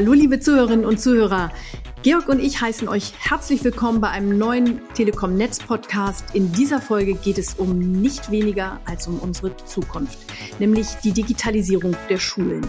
Hallo liebe Zuhörerinnen und Zuhörer. Georg und ich heißen euch herzlich willkommen bei einem neuen Telekom Netz Podcast. In dieser Folge geht es um nicht weniger als um unsere Zukunft, nämlich die Digitalisierung der Schulen.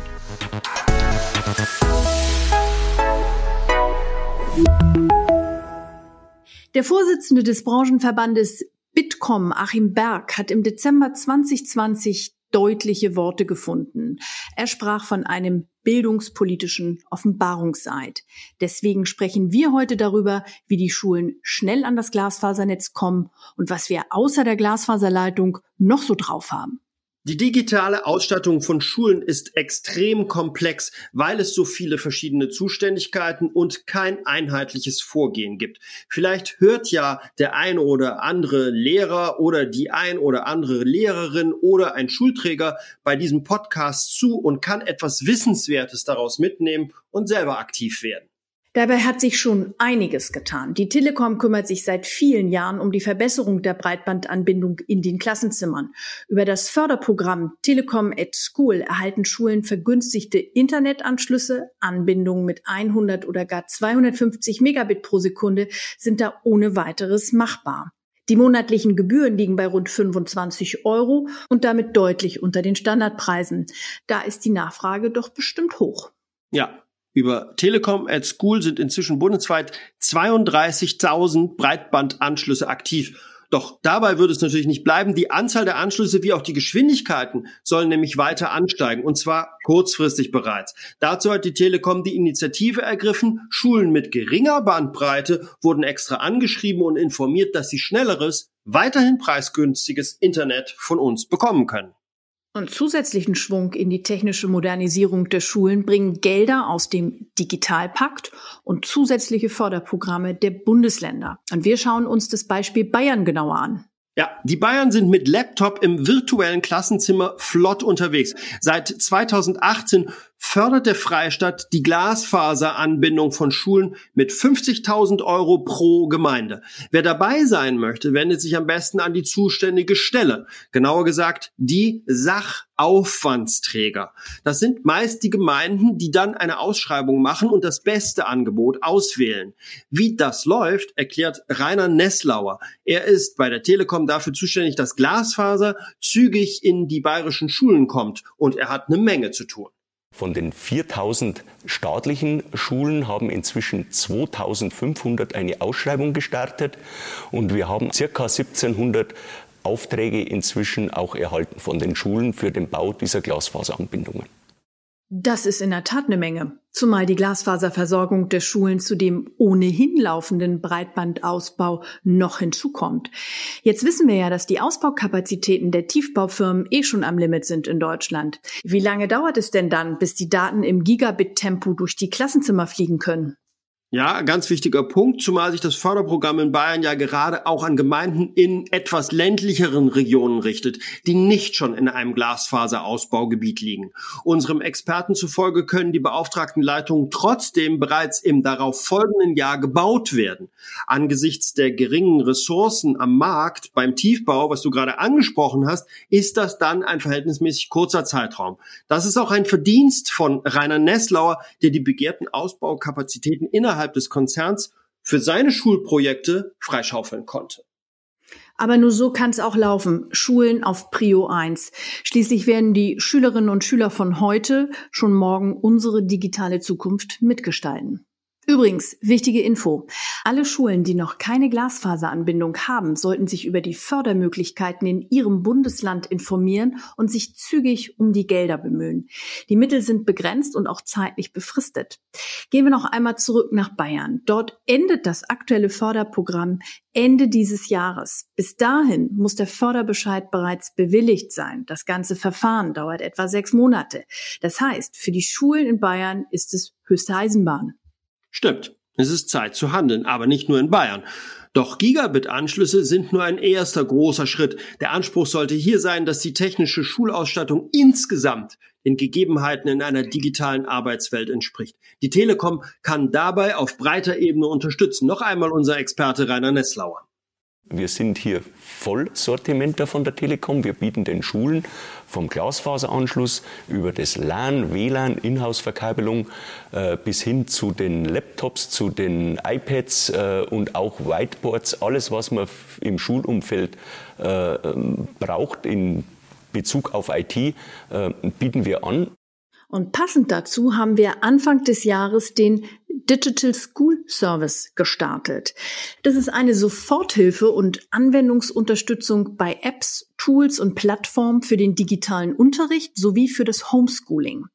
Der Vorsitzende des Branchenverbandes Bitkom, Achim Berg, hat im Dezember 2020 deutliche Worte gefunden. Er sprach von einem bildungspolitischen Offenbarungseid. Deswegen sprechen wir heute darüber, wie die Schulen schnell an das Glasfasernetz kommen und was wir außer der Glasfaserleitung noch so drauf haben. Die digitale Ausstattung von Schulen ist extrem komplex, weil es so viele verschiedene Zuständigkeiten und kein einheitliches Vorgehen gibt. Vielleicht hört ja der eine oder andere Lehrer oder die ein oder andere Lehrerin oder ein Schulträger bei diesem Podcast zu und kann etwas Wissenswertes daraus mitnehmen und selber aktiv werden. Dabei hat sich schon einiges getan. Die Telekom kümmert sich seit vielen Jahren um die Verbesserung der Breitbandanbindung in den Klassenzimmern. Über das Förderprogramm Telekom at School erhalten Schulen vergünstigte Internetanschlüsse. Anbindungen mit 100 oder gar 250 Megabit pro Sekunde sind da ohne weiteres machbar. Die monatlichen Gebühren liegen bei rund 25 Euro und damit deutlich unter den Standardpreisen. Da ist die Nachfrage doch bestimmt hoch. Ja, über Telekom at School sind inzwischen bundesweit 32.000 Breitbandanschlüsse aktiv. Doch dabei wird es natürlich nicht bleiben. Die Anzahl der Anschlüsse wie auch die Geschwindigkeiten sollen nämlich weiter ansteigen und zwar kurzfristig bereits. Dazu hat die Telekom die Initiative ergriffen. Schulen mit geringer Bandbreite wurden extra angeschrieben und informiert, dass sie schnelleres, weiterhin preisgünstiges Internet von uns bekommen können. Und zusätzlichen Schwung in die technische Modernisierung der Schulen bringen Gelder aus dem Digitalpakt und zusätzliche Förderprogramme der Bundesländer. Und wir schauen uns das Beispiel Bayern genauer an. Ja, die Bayern sind mit Laptop im virtuellen Klassenzimmer flott unterwegs. Seit 2018 fördert der Freistaat die Glasfaseranbindung von Schulen mit 50.000 Euro pro Gemeinde. Wer dabei sein möchte, wendet sich am besten an die zuständige Stelle. Genauer gesagt, die Sachaufwandsträger. Das sind meist die Gemeinden, die dann eine Ausschreibung machen und das beste Angebot auswählen. Wie das läuft, erklärt Rainer Nesslauer. Er ist bei der Telekom dafür zuständig, dass Glasfaser zügig in die bayerischen Schulen kommt und er hat eine Menge zu tun. Von den 4000 staatlichen Schulen haben inzwischen 2500 eine Ausschreibung gestartet und wir haben circa 1700 Aufträge inzwischen auch erhalten von den Schulen für den Bau dieser Glasfaseranbindungen. Das ist in der Tat eine Menge, zumal die Glasfaserversorgung der Schulen zu dem ohnehin laufenden Breitbandausbau noch hinzukommt. Jetzt wissen wir ja, dass die Ausbaukapazitäten der Tiefbaufirmen eh schon am Limit sind in Deutschland. Wie lange dauert es denn dann, bis die Daten im Gigabit-Tempo durch die Klassenzimmer fliegen können? Ja, ganz wichtiger Punkt, zumal sich das Förderprogramm in Bayern ja gerade auch an Gemeinden in etwas ländlicheren Regionen richtet, die nicht schon in einem Glasfaserausbaugebiet liegen. Unserem Experten zufolge können die beauftragten Leitungen trotzdem bereits im darauf folgenden Jahr gebaut werden. Angesichts der geringen Ressourcen am Markt beim Tiefbau, was du gerade angesprochen hast, ist das dann ein verhältnismäßig kurzer Zeitraum. Das ist auch ein Verdienst von Rainer Nesslauer, der die begehrten Ausbaukapazitäten innerhalb innerhalb des Konzerns für seine Schulprojekte freischaufeln konnte. Aber nur so kann es auch laufen. Schulen auf Prio 1. Schließlich werden die Schülerinnen und Schüler von heute schon morgen unsere digitale Zukunft mitgestalten. Übrigens, wichtige Info. Alle Schulen, die noch keine Glasfaseranbindung haben, sollten sich über die Fördermöglichkeiten in ihrem Bundesland informieren und sich zügig um die Gelder bemühen. Die Mittel sind begrenzt und auch zeitlich befristet. Gehen wir noch einmal zurück nach Bayern. Dort endet das aktuelle Förderprogramm Ende dieses Jahres. Bis dahin muss der Förderbescheid bereits bewilligt sein. Das ganze Verfahren dauert etwa sechs Monate. Das heißt, für die Schulen in Bayern ist es höchste Eisenbahn. Stimmt, es ist Zeit zu handeln, aber nicht nur in Bayern. Doch Gigabit-Anschlüsse sind nur ein erster großer Schritt. Der Anspruch sollte hier sein, dass die technische Schulausstattung insgesamt den Gegebenheiten in einer digitalen Arbeitswelt entspricht. Die Telekom kann dabei auf breiter Ebene unterstützen. Noch einmal unser Experte Rainer Nesslauer. Wir sind hier Vollsortimenter von der Telekom. Wir bieten den Schulen vom Glasfaseranschluss über das LAN, WLAN, Inhouse-Verkabelung äh, bis hin zu den Laptops, zu den iPads äh, und auch Whiteboards, alles, was man im Schulumfeld äh, ähm, braucht in Bezug auf IT, äh, bieten wir an. Und passend dazu haben wir Anfang des Jahres den Digital School Service gestartet. Das ist eine Soforthilfe und Anwendungsunterstützung bei Apps, Tools und Plattformen für den digitalen Unterricht sowie für das Homeschooling.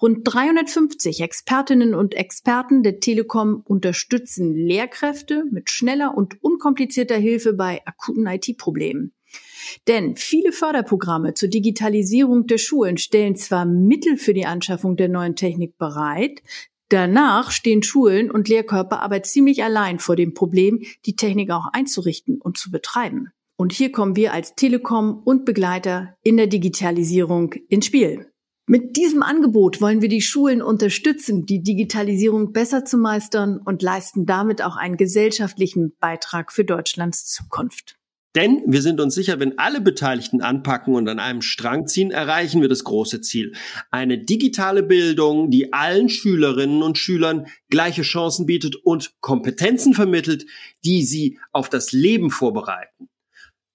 Rund 350 Expertinnen und Experten der Telekom unterstützen Lehrkräfte mit schneller und unkomplizierter Hilfe bei akuten IT-Problemen. Denn viele Förderprogramme zur Digitalisierung der Schulen stellen zwar Mittel für die Anschaffung der neuen Technik bereit, danach stehen Schulen und Lehrkörper aber ziemlich allein vor dem Problem, die Technik auch einzurichten und zu betreiben. Und hier kommen wir als Telekom und Begleiter in der Digitalisierung ins Spiel. Mit diesem Angebot wollen wir die Schulen unterstützen, die Digitalisierung besser zu meistern und leisten damit auch einen gesellschaftlichen Beitrag für Deutschlands Zukunft. Denn wir sind uns sicher, wenn alle Beteiligten anpacken und an einem Strang ziehen, erreichen wir das große Ziel. Eine digitale Bildung, die allen Schülerinnen und Schülern gleiche Chancen bietet und Kompetenzen vermittelt, die sie auf das Leben vorbereiten.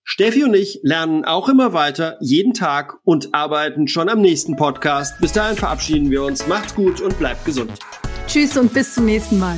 Steffi und ich lernen auch immer weiter, jeden Tag und arbeiten schon am nächsten Podcast. Bis dahin verabschieden wir uns. Macht's gut und bleibt gesund. Tschüss und bis zum nächsten Mal.